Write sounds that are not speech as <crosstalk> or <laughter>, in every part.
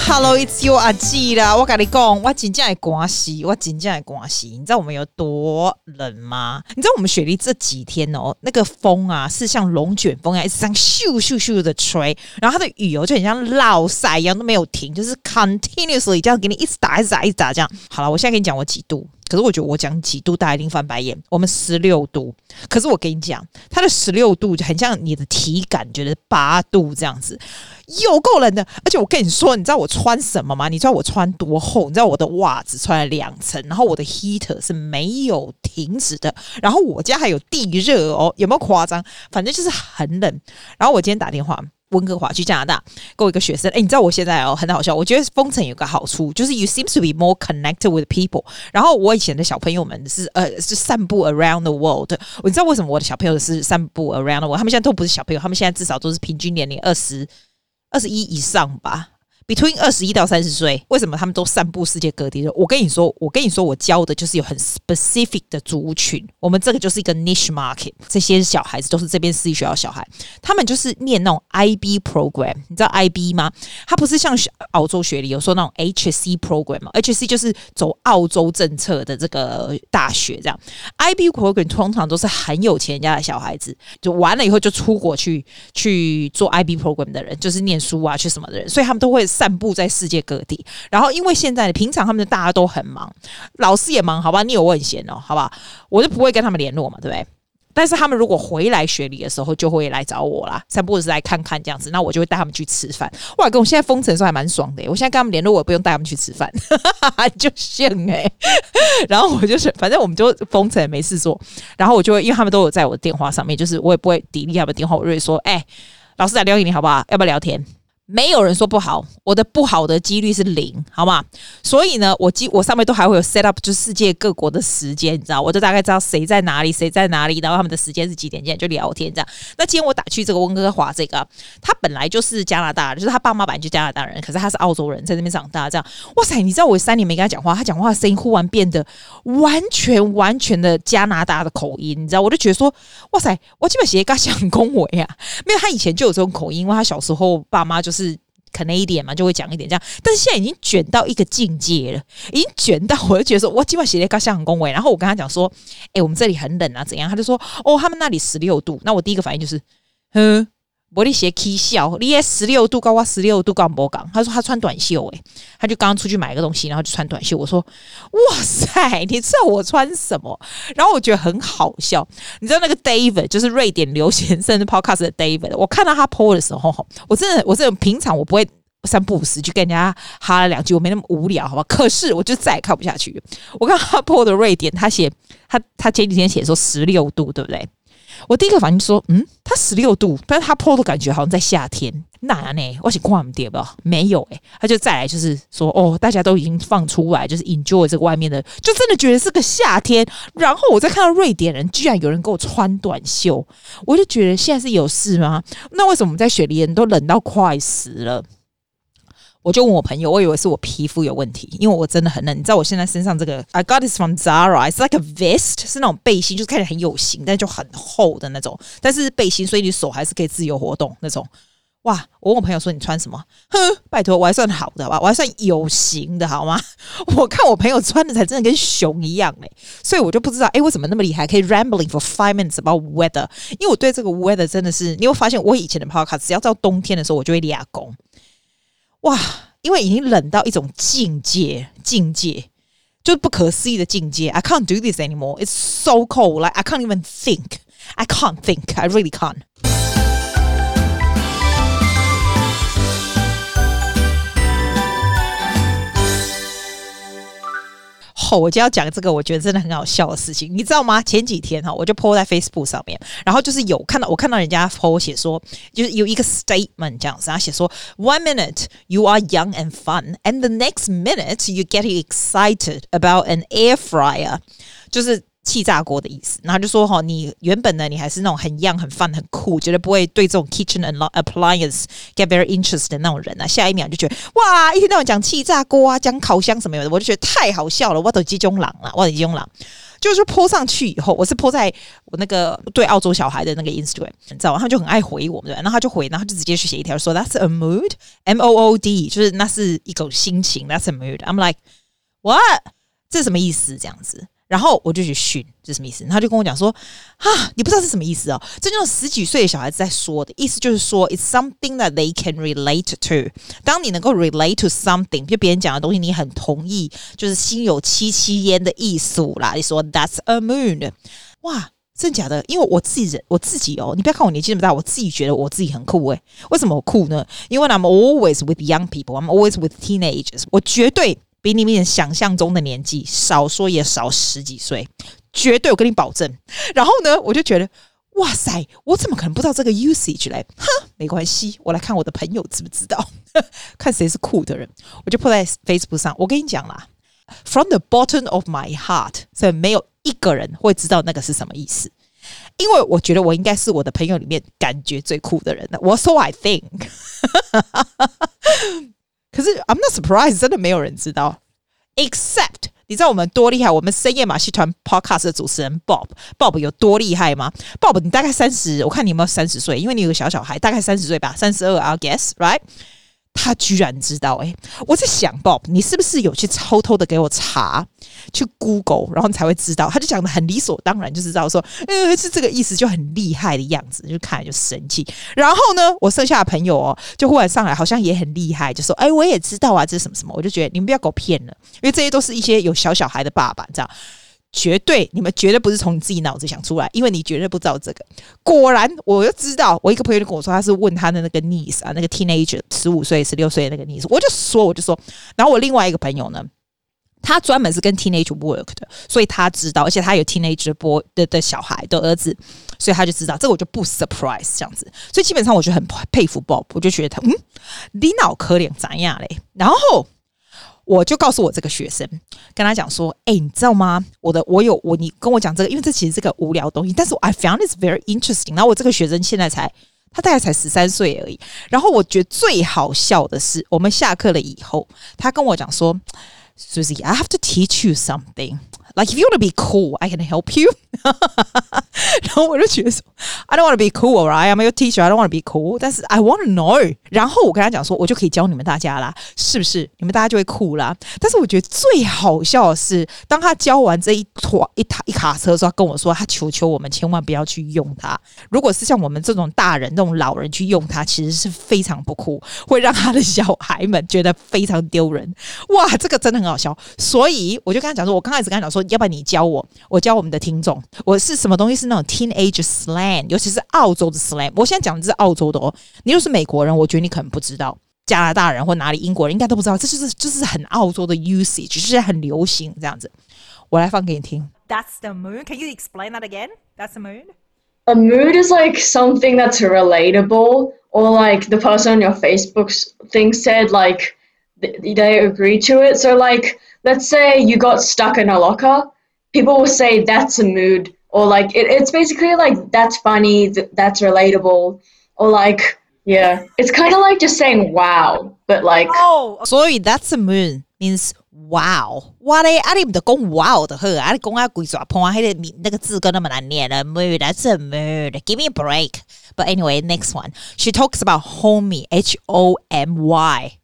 Hello, it's you 阿季啦！我跟你讲，我真正的关系，我真正的关系。你知道我们有多冷吗？你知道我们雪梨这几天哦，那个风啊是像龙卷风一样，一直这样咻咻咻的吹，然后它的雨哦就很像落晒一样都没有停，就是 continuously 这样给你一直打，一直打，一直打这样。好了，我现在跟你讲我几度。可是我觉得我讲几度大家一定翻白眼。我们十六度，可是我跟你讲，它的十六度就很像你的体感觉得八度这样子，有够冷的。而且我跟你说，你知道我穿什么吗？你知道我穿多厚？你知道我的袜子穿了两层，然后我的 heater 是没有停止的，然后我家还有地热哦，有没有夸张？反正就是很冷。然后我今天打电话。温哥华去加拿大，跟我一个学生，哎，你知道我现在哦很好笑。我觉得封城有个好处，就是 you seem to be more connected with people。然后我以前的小朋友们是呃是散步 around the world。你知道为什么我的小朋友是散步 around the world？他们现在都不是小朋友，他们现在至少都是平均年龄二十二十一以上吧。Between 二十一到三十岁，为什么他们都散布世界各地？我跟你说，我跟你说，我教的就是有很 specific 的族群。我们这个就是一个 niche market，这些小孩子都是这边私立学校小孩，他们就是念那种 IB program。你知道 IB 吗？它不是像澳洲学历有说那种 HC program 吗？HC 就是走澳洲政策的这个大学，这样 IB program 通常都是很有钱家的小孩子，就完了以后就出国去去做 IB program 的人，就是念书啊去什么的人，所以他们都会。散布在世界各地，然后因为现在平常他们大家都很忙，老师也忙，好吧？你有问闲哦，好吧？我就不会跟他们联络嘛，对不对？但是他们如果回来雪梨的时候，就会来找我啦，散步或者是来看看这样子，那我就会带他们去吃饭。哇，跟我现在封城时还蛮爽的，我现在跟他们联络，我也不用带他们去吃饭，<laughs> 就炫哎。然后我就是，反正我们就封城没事做，然后我就会，因为他们都有在我的电话上面，就是我也不会 delete 他们的电话，我就会说，哎、老师打电话给你好不好？要不要聊天？没有人说不好，我的不好的几率是零，好吗？所以呢，我基我上面都还会有 set up，就是世界各国的时间，你知道，我就大概知道谁在哪里，谁在哪里，然后他们的时间是几点，几点就聊天这样。那今天我打去这个温哥华，这个他本来就是加拿大，就是他爸妈本来就加拿大人，可是他是澳洲人，在那边长大，这样。哇塞，你知道我三年没跟他讲话，他讲话的声音忽然变得完全完全的加拿大的口音，你知道，我就觉得说，哇塞，我基本写一个想恭维啊，<laughs> 没有他以前就有这种口音，因为他小时候爸妈就是。是 Canadian 嘛，就会讲一点这样，但是现在已经卷到一个境界了，已经卷到我就觉得说，我今晚写了一个像很恭维，然后我跟他讲说，哎、我们这里很冷啊，怎样？他就说，哦，他们那里十六度。那我第一个反应就是，哼。玻璃鞋 K 笑，你也十六度高，我十六度高，不讲。他说他穿短袖，诶，他就刚刚出去买个东西，然后就穿短袖。我说，哇塞，你知道我穿什么？然后我觉得很好笑。你知道那个 David 就是瑞典流行甚至 Podcast 的 David，我看到他 po 的时候，我真的，我这种平常我不会三不五时去跟人家哈了两句，我没那么无聊，好吧？可是我就再也看不下去。我看他 po 的瑞典，他写他他前几天写说十六度，对不对？我第一个反应说，嗯，他十六度，但是他 po 的感觉好像在夏天。那呢？我是挂不掉吧？没有诶、他就再来就是说，哦，大家都已经放出来，就是 enjoy 这个外面的，就真的觉得是个夏天。然后我再看到瑞典人，居然有人给我穿短袖，我就觉得现在是有事吗？那为什么我们在雪梨人都冷到快死了？我就问我朋友，我以为是我皮肤有问题，因为我真的很冷。你知道我现在身上这个，I got this from Zara，it's like a vest，是那种背心，就是看起来很有型，但就很厚的那种。但是背心，所以你手还是可以自由活动那种。哇！我问我朋友说你穿什么？哼，拜托，我还算好的吧，我还算有型的好吗？<laughs> 我看我朋友穿的才真的跟熊一样嘞，所以我就不知道哎，为什么那么厉害，可以 rambling for five minutes about weather？因为我对这个 weather 真的是，你会发现我以前的 podcast 只要到冬天的时候，我就会立功。哇，因为已经冷到一种境界，境界就是不可思议的境界。I can't do this anymore. It's so cold. Like I can't even think. I can't think. I really can't. 我就要讲这个，我觉得真的很好笑的事情，你知道吗？前几天哈，我就 po 在 Facebook 上面，然后就是有看到我看到人家 po 写说，就是有一个 statement 这样子，然后写说 One minute you are young and fun, and the next minute you get excited about an air fryer，就是。气炸锅的意思，然后就说哈，你原本呢，你还是那种很 young、很 fun、很酷，绝对不会对这种 kitchen and appliance get very interested 的那种人啊。下一秒就觉得哇，一天到晚讲气炸锅啊，讲烤箱什么的，我就觉得太好笑了。我都鸡中狼了，我都鸡中狼。就是泼上去以后，我是泼在我那个对澳洲小孩的那个 Instagram，你知道吗？他就很爱回我们，然后他就回，然后他就直接去写一条说 That's a mood，M O O D，就是那是一种心情，That's a mood。I'm like what？这是什么意思？这样子。然后我就去训，这什么意思？他就跟我讲说：“啊，你不知道是什么意思哦？这就是十几岁的小孩子在说的意思，就是说，it's something that they can relate to。当你能够 relate to something，就别人讲的东西，你很同意，就是心有戚戚焉的意思啦。你说 that's a moon，哇，真假的？因为我自己人，我自己哦，你不要看我年纪那么大，我自己觉得我自己很酷诶。为什么我酷呢？因为 I'm always with young people，I'm always with teenagers，我绝对。”比你们想象中的年纪少说也少十几岁，绝对我跟你保证。然后呢，我就觉得哇塞，我怎么可能不知道这个 usage 嘞？哼，没关系，我来看我的朋友知不知道，<laughs> 看谁是酷的人。我就 po 在 Facebook 上。我跟你讲啦，from the bottom of my heart，所以没有一个人会知道那个是什么意思，因为我觉得我应该是我的朋友里面感觉最酷的人了。我 so I think。可是 I'm not surprised，真的没有人知道，except 你知道我们多厉害？我们深夜马戏团 podcast 的主持人 Bob，Bob 有多厉害吗？Bob，你大概三十，我看你有没有三十岁？因为你有个小小孩，大概三十岁吧，三十二，I guess，right？他居然知道哎、我在想，Bob，你是不是有去偷偷的给我查，去 Google，然后你才会知道？他就讲的很理所当然，就知道说，呃，是这个意思，就很厉害的样子，就看就生气。然后呢，我剩下的朋友哦，就忽然上来，好像也很厉害，就说，哎，我也知道啊，这是什么什么。我就觉得你们不要给我骗了，因为这些都是一些有小小孩的爸爸，这样。绝对，你们绝对不是从你自己脑子想出来，因为你绝对不知道这个。果然，我就知道，我一个朋友就跟我说，他是问他的那个 niece 啊，那个 teenager，十五岁、十六岁的那个 niece，我就说，我就说，然后我另外一个朋友呢，他专门是跟 teenage work 的，所以他知道，而且他有 teenage boy 的的小孩的儿子，所以他就知道，这个我就不 surprise 这样子。所以基本上，我就很佩服 Bob，我就觉得他，嗯，你脑壳脸怎样嘞？然后。我就告诉我这个学生，跟他讲说：“哎、你知道吗？我的我有我，你跟我讲这个，因为这其实是个无聊东西，但是 I found it very interesting。然后我这个学生现在才，他大概才十三岁而已。然后我觉得最好笑的是，我们下课了以后，他跟我讲说：‘Susie, I have to teach you something.’ Like if you want to be cool, I can help you。<laughs> 然后我就觉得说，I don't want to be cool, right? I'm your teacher. I don't want to be cool. 但是 I want to know。然后我跟他讲说，我就可以教你们大家啦，是不是？你们大家就会酷啦。但是我觉得最好笑的是，当他教完这一坨一塔一卡车的时候，他跟我说，他求求我们千万不要去用它。如果是像我们这种大人、这种老人去用它，其实是非常不酷，会让他的小孩们觉得非常丢人。哇，这个真的很好笑。所以我就跟他讲说，我刚开始跟他讲说。要不然你教我，我教我们的听众，我是什么东西是那种 teenage slang，尤其是澳洲的 slang。我现在讲的是澳洲的哦，你又是美国人，我觉得你可能不知道，加拿大人或哪里英国人应该都不知道，这就是就是很澳洲的 usage，就是很流行这样子。我来放给你听。That's the mood. Can you explain that again? That's the mood. A mood is like something that's relatable, or like the person on your Facebook thing said, like they agree to it. So like. let's say you got stuck in a locker, people will say that's a mood, or like it, it's basically like that's funny, that's relatable, or like yeah, it's kind of like just saying wow, but like oh, sorry, that's a mood means wow. 哇嘞，啊你唔得讲 wow 的好，啊你讲啊鬼爪碰啊，迄个那个字根那么难念了，mood that's a mood. Give me a break. But anyway, next one, she talks about homie, H O M Y.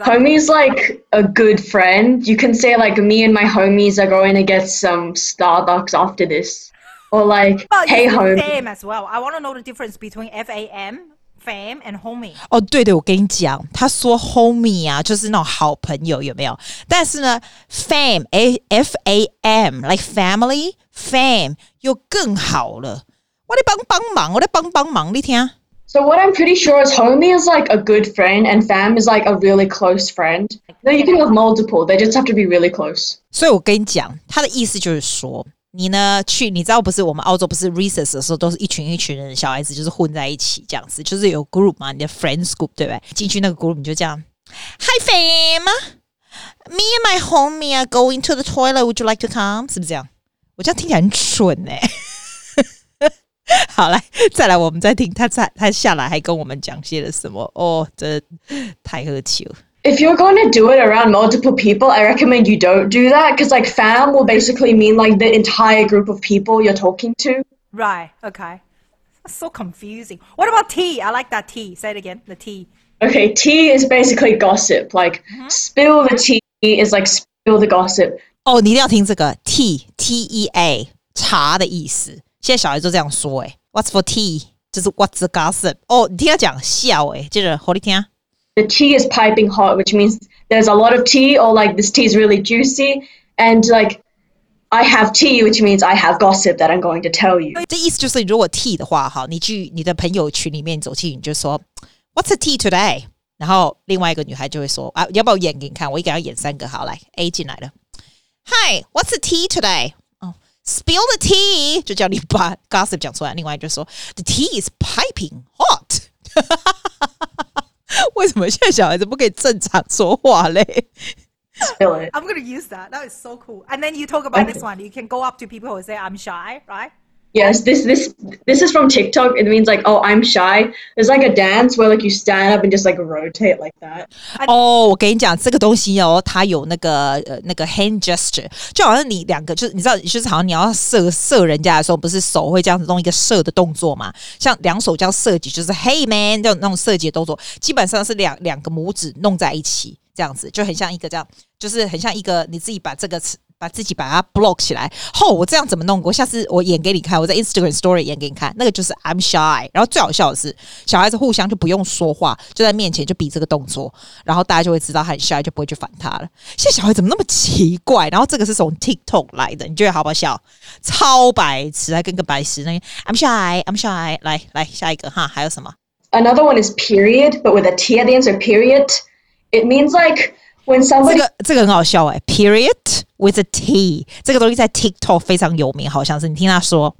Homies like a good friend. You can say like me and my homies are going to get some Starbucks after this, or like hey homie. Fam as well. I want to know the difference between F A M, fam and homie. 哦，对对，我跟你讲，他说 homie 啊，就是那种好朋友，有没有？但是呢，fam, A F A M, like family, fam 又更好了。我得帮帮忙，我得帮帮忙，你听。 So what I'm pretty sure is homie is like a good friend and fam is like a really close friend. No, you can have multiple. They just have to be really close. 所以我跟你讲，他的意思就是说，你呢去，你知道不是我们澳洲不是 recess 的时候都是一群一群人小孩子就是混在一起这样子，就是有 group 嘛，你的 friends group 对不对？进去那个 group 你就这样，Hi fam, me and my homie are going to the toilet. Would you like to come？是不是这样？我这样听起来很蠢哎、欸。 <laughs> 好，来，再来，我们再听他，他他下来还跟我们讲些了什么？哦，这太客气了。 if you're going to do it around multiple people, I recommend you don't do that because like fam will basically mean like the entire group of people you're talking to. Right. Okay. That's so confusing. What about tea? I like that tea. Say it again. The tea. Okay, tea is basically gossip. Like spill the tea is like spill the gossip. 哦，你一定要听这个 tea T E A 茶的意思。 现在小孩都这样说，哎，What's for tea？就是 What's the gossip？哦，你听他讲笑，哎，接着好你听啊。 The tea is piping hot, which means there's a lot of tea, or like this tea is really juicy, and like I have tea, which means I have gossip that I'm going to tell you. 这意思就是，如果 tea 的话，哈，你去你的朋友群里面走进，你就说 What's the tea today？然后另外一个女孩就会说啊，要不要演给你看？我一个要演三个，好，来 A 进来了。Hi，What's the tea today？ 哦、oh,，Spill the tea，就叫你把 gossip 讲出来。另外就说 The tea is piping hot。<laughs> 为什么现在小孩子不可以正常说话嘞？ Spill it. I'm gonna use that. That is so cool. And then you talk about this one. You can go up to people who say I'm shy, right? Yes, this this this is from TikTok. It means like, oh, I'm shy. There's like a dance where like you stand up and just like rotate like that. 哦，我跟你讲，这个东西哦，它有那个呃那个 hand gesture，就好像你两个就是你知道，就是好像你要射射人家的时候，不是手会这样子弄一个射的动作嘛？像两手这样射击，就是 Hey man 这种那种射击的动作，基本上是两两个拇指弄在一起，这样子就很像一个这样，就是很像一个你自己把这个词。 把自己把它 block 起来。后、哦、我这样怎么弄？我下次我演给你看，我在 Instagram Story 演给你看。那个就是 I'm shy。然后最好笑的是，小孩子互相就不用说话，就在面前就比这个动作，然后大家就会知道他很 shy，就不会去烦他了。现在小孩怎么那么奇怪？然后这个是从 TikTok 来的，你觉得好不好笑？超白痴，还跟个白痴那个 I'm shy，I'm shy。来来下一个哈，还有什么？Another one is period, but with a T at the end. So period, it means like when 这 somebody 个这个很好笑哎、欸、，Period with a T，这个东西在 TikTok 非常有名，好像是你听他说。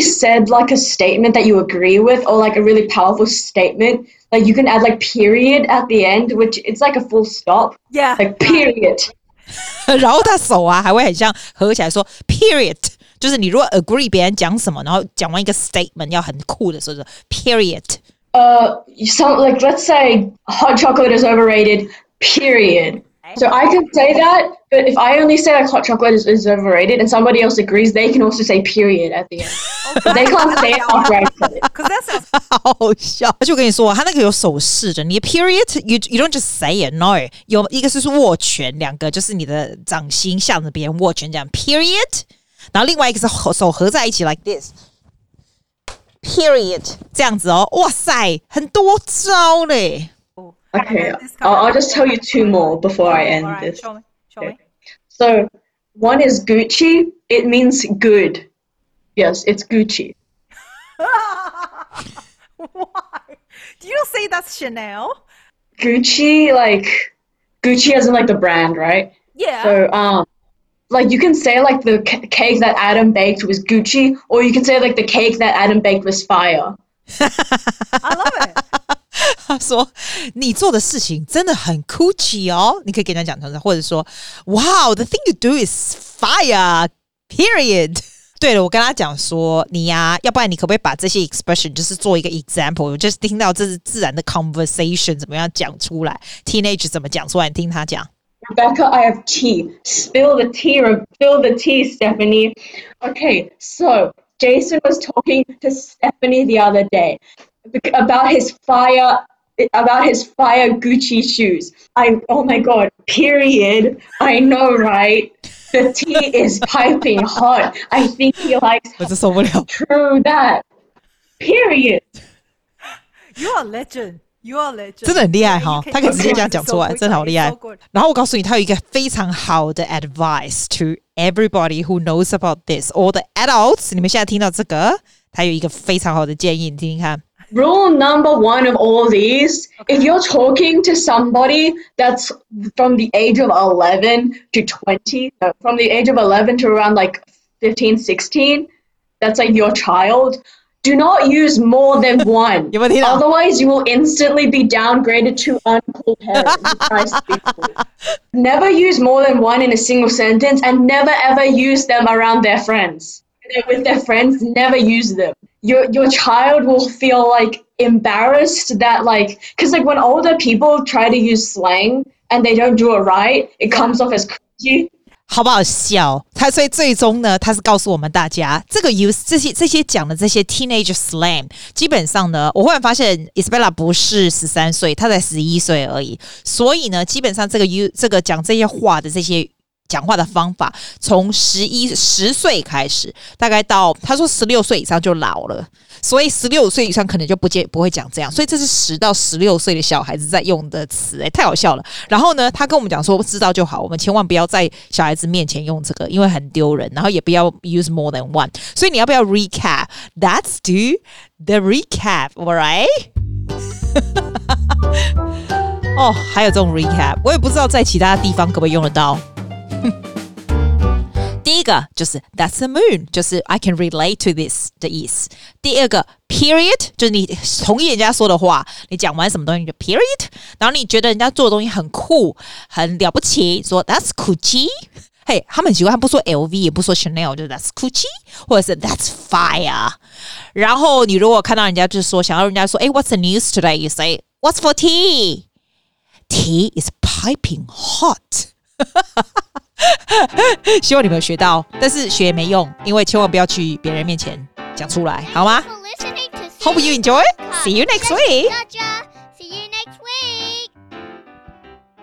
said like a statement that you agree with or like a really powerful statement like you can add like period at the end which it's like a full stop Yeah. like period <laughs> 然后他手啊还会很像合起来说 period，就是你如果 agree 别人讲什么，然后讲完一个 statement 要很酷的时候就 period。 uh some like let's say hot chocolate is overrated period so i can say that but if i only say like hot chocolate is, is overrated and somebody else agrees they can also say period at the end but they can't say it after i said it Because <laughs> that sounds 好好笑！就跟你说，他那个有手势的，<laughs> 你的 period you you don't just say it no，有一个是握拳，两个就是你的掌心向着别人握拳这样 period，然后另外一个是合手合在一起 like this period 这样子哦，哇塞，很多招嘞！ Okay I'll, I'll just tell you two more before i end right, this show me. Show me. So one is Gucci. It means good. Yes, it's Gucci. <laughs> Why? Do you not say that's Chanel? Gucci, like Gucci as in like the brand, right? Yeah. So um, like you can say like the c- cake that Adam baked was Gucci, or you can say like the cake that Adam baked was fire. <laughs> I love it. 他说你做的事情真的很 Gucci 哦，你可以跟人家讲同样，或者说 Wow, the thing you do is fire. Period. 对了，我跟他讲说你呀、啊，要不然你可不可以把这些 expression 就是做一个 example，我就是听到这是自然的 conversation 怎么样讲出来，teenage 怎么讲出来，你听他讲。Rebecca, I have tea. Spill the tea. Re- Spill the tea, Stephanie. Okay, so Jason was talking to Stephanie the other day about his fire about his fire Gucci shoes. I oh my god. Period. I know, right? The tea is piping hot. I think he likes 我真受不了。 true that. Period. You are a legend. You are a legend. 真的很厉害哈 You，can 他可以直接这样 use it 讲出来， so 真的好厉害 quickly, so good.。然后我告诉你，他有一个非常好的 advice to everybody who knows about this, all the adults。你们现在听到这个，他有一个非常好的建议，你听听看。 rule number one of all these okay. if you're talking to somebody that's from the age of 11 to 20 from the age of 11 to around like 15 16 that's like your child do not use more than <laughs> one. Otherwise you will instantly be downgraded to uncool parents. Never use more than one in a single sentence and never ever use them around their friends They're with their friends, never use them. Your your child will feel like embarrassed that like because like when older people try to use slang and they don't do it right, it comes off as cringy. 好不好笑？他所以最终呢，他是告诉我们大家，这个 use 这些这些讲的这些 teenage slang，基本上呢，我忽然发现 Isabella 不是十三岁，她才十一岁而已。所以呢，基本上这个 use 这个讲这些话的这些。 讲话的方法从十一十岁开始，大概到他说十六岁以上就老了，所以十六岁以上可能就不接不会讲这样，所以这是十到十六岁的小孩子在用的词，诶，太好笑了。然后呢，他跟我们讲说知道就好，我们千万不要在小孩子面前用这个，因为很丢人。然后也不要 use more than one。所以你要不要 recap？That's do the recap，alright？<laughs> 哦，还有这种 recap，我也不知道在其他地方可不可以用得到。<laughs> 第一个就是 That's the moon，就是 I can relate to this 的意思。第二个 Period，就是你同意人家说的话，你讲完什么东西就 Period，然后你觉得人家做的东西很酷、很了不起，说 That's Gucci。嘿，他们喜欢不说 LV，<laughs> 也不说 Chanel，就是 That's Gucci，或者是 That's fire。然后你如果看到人家就是说想要人家说，哎，What's the news today？You say What's for tea？Tea is piping hot。 <laughs> 希望你们有学到，但是学也没用，因为千万不要去别人面前讲出来，好吗？Hope you enjoy. See you next week.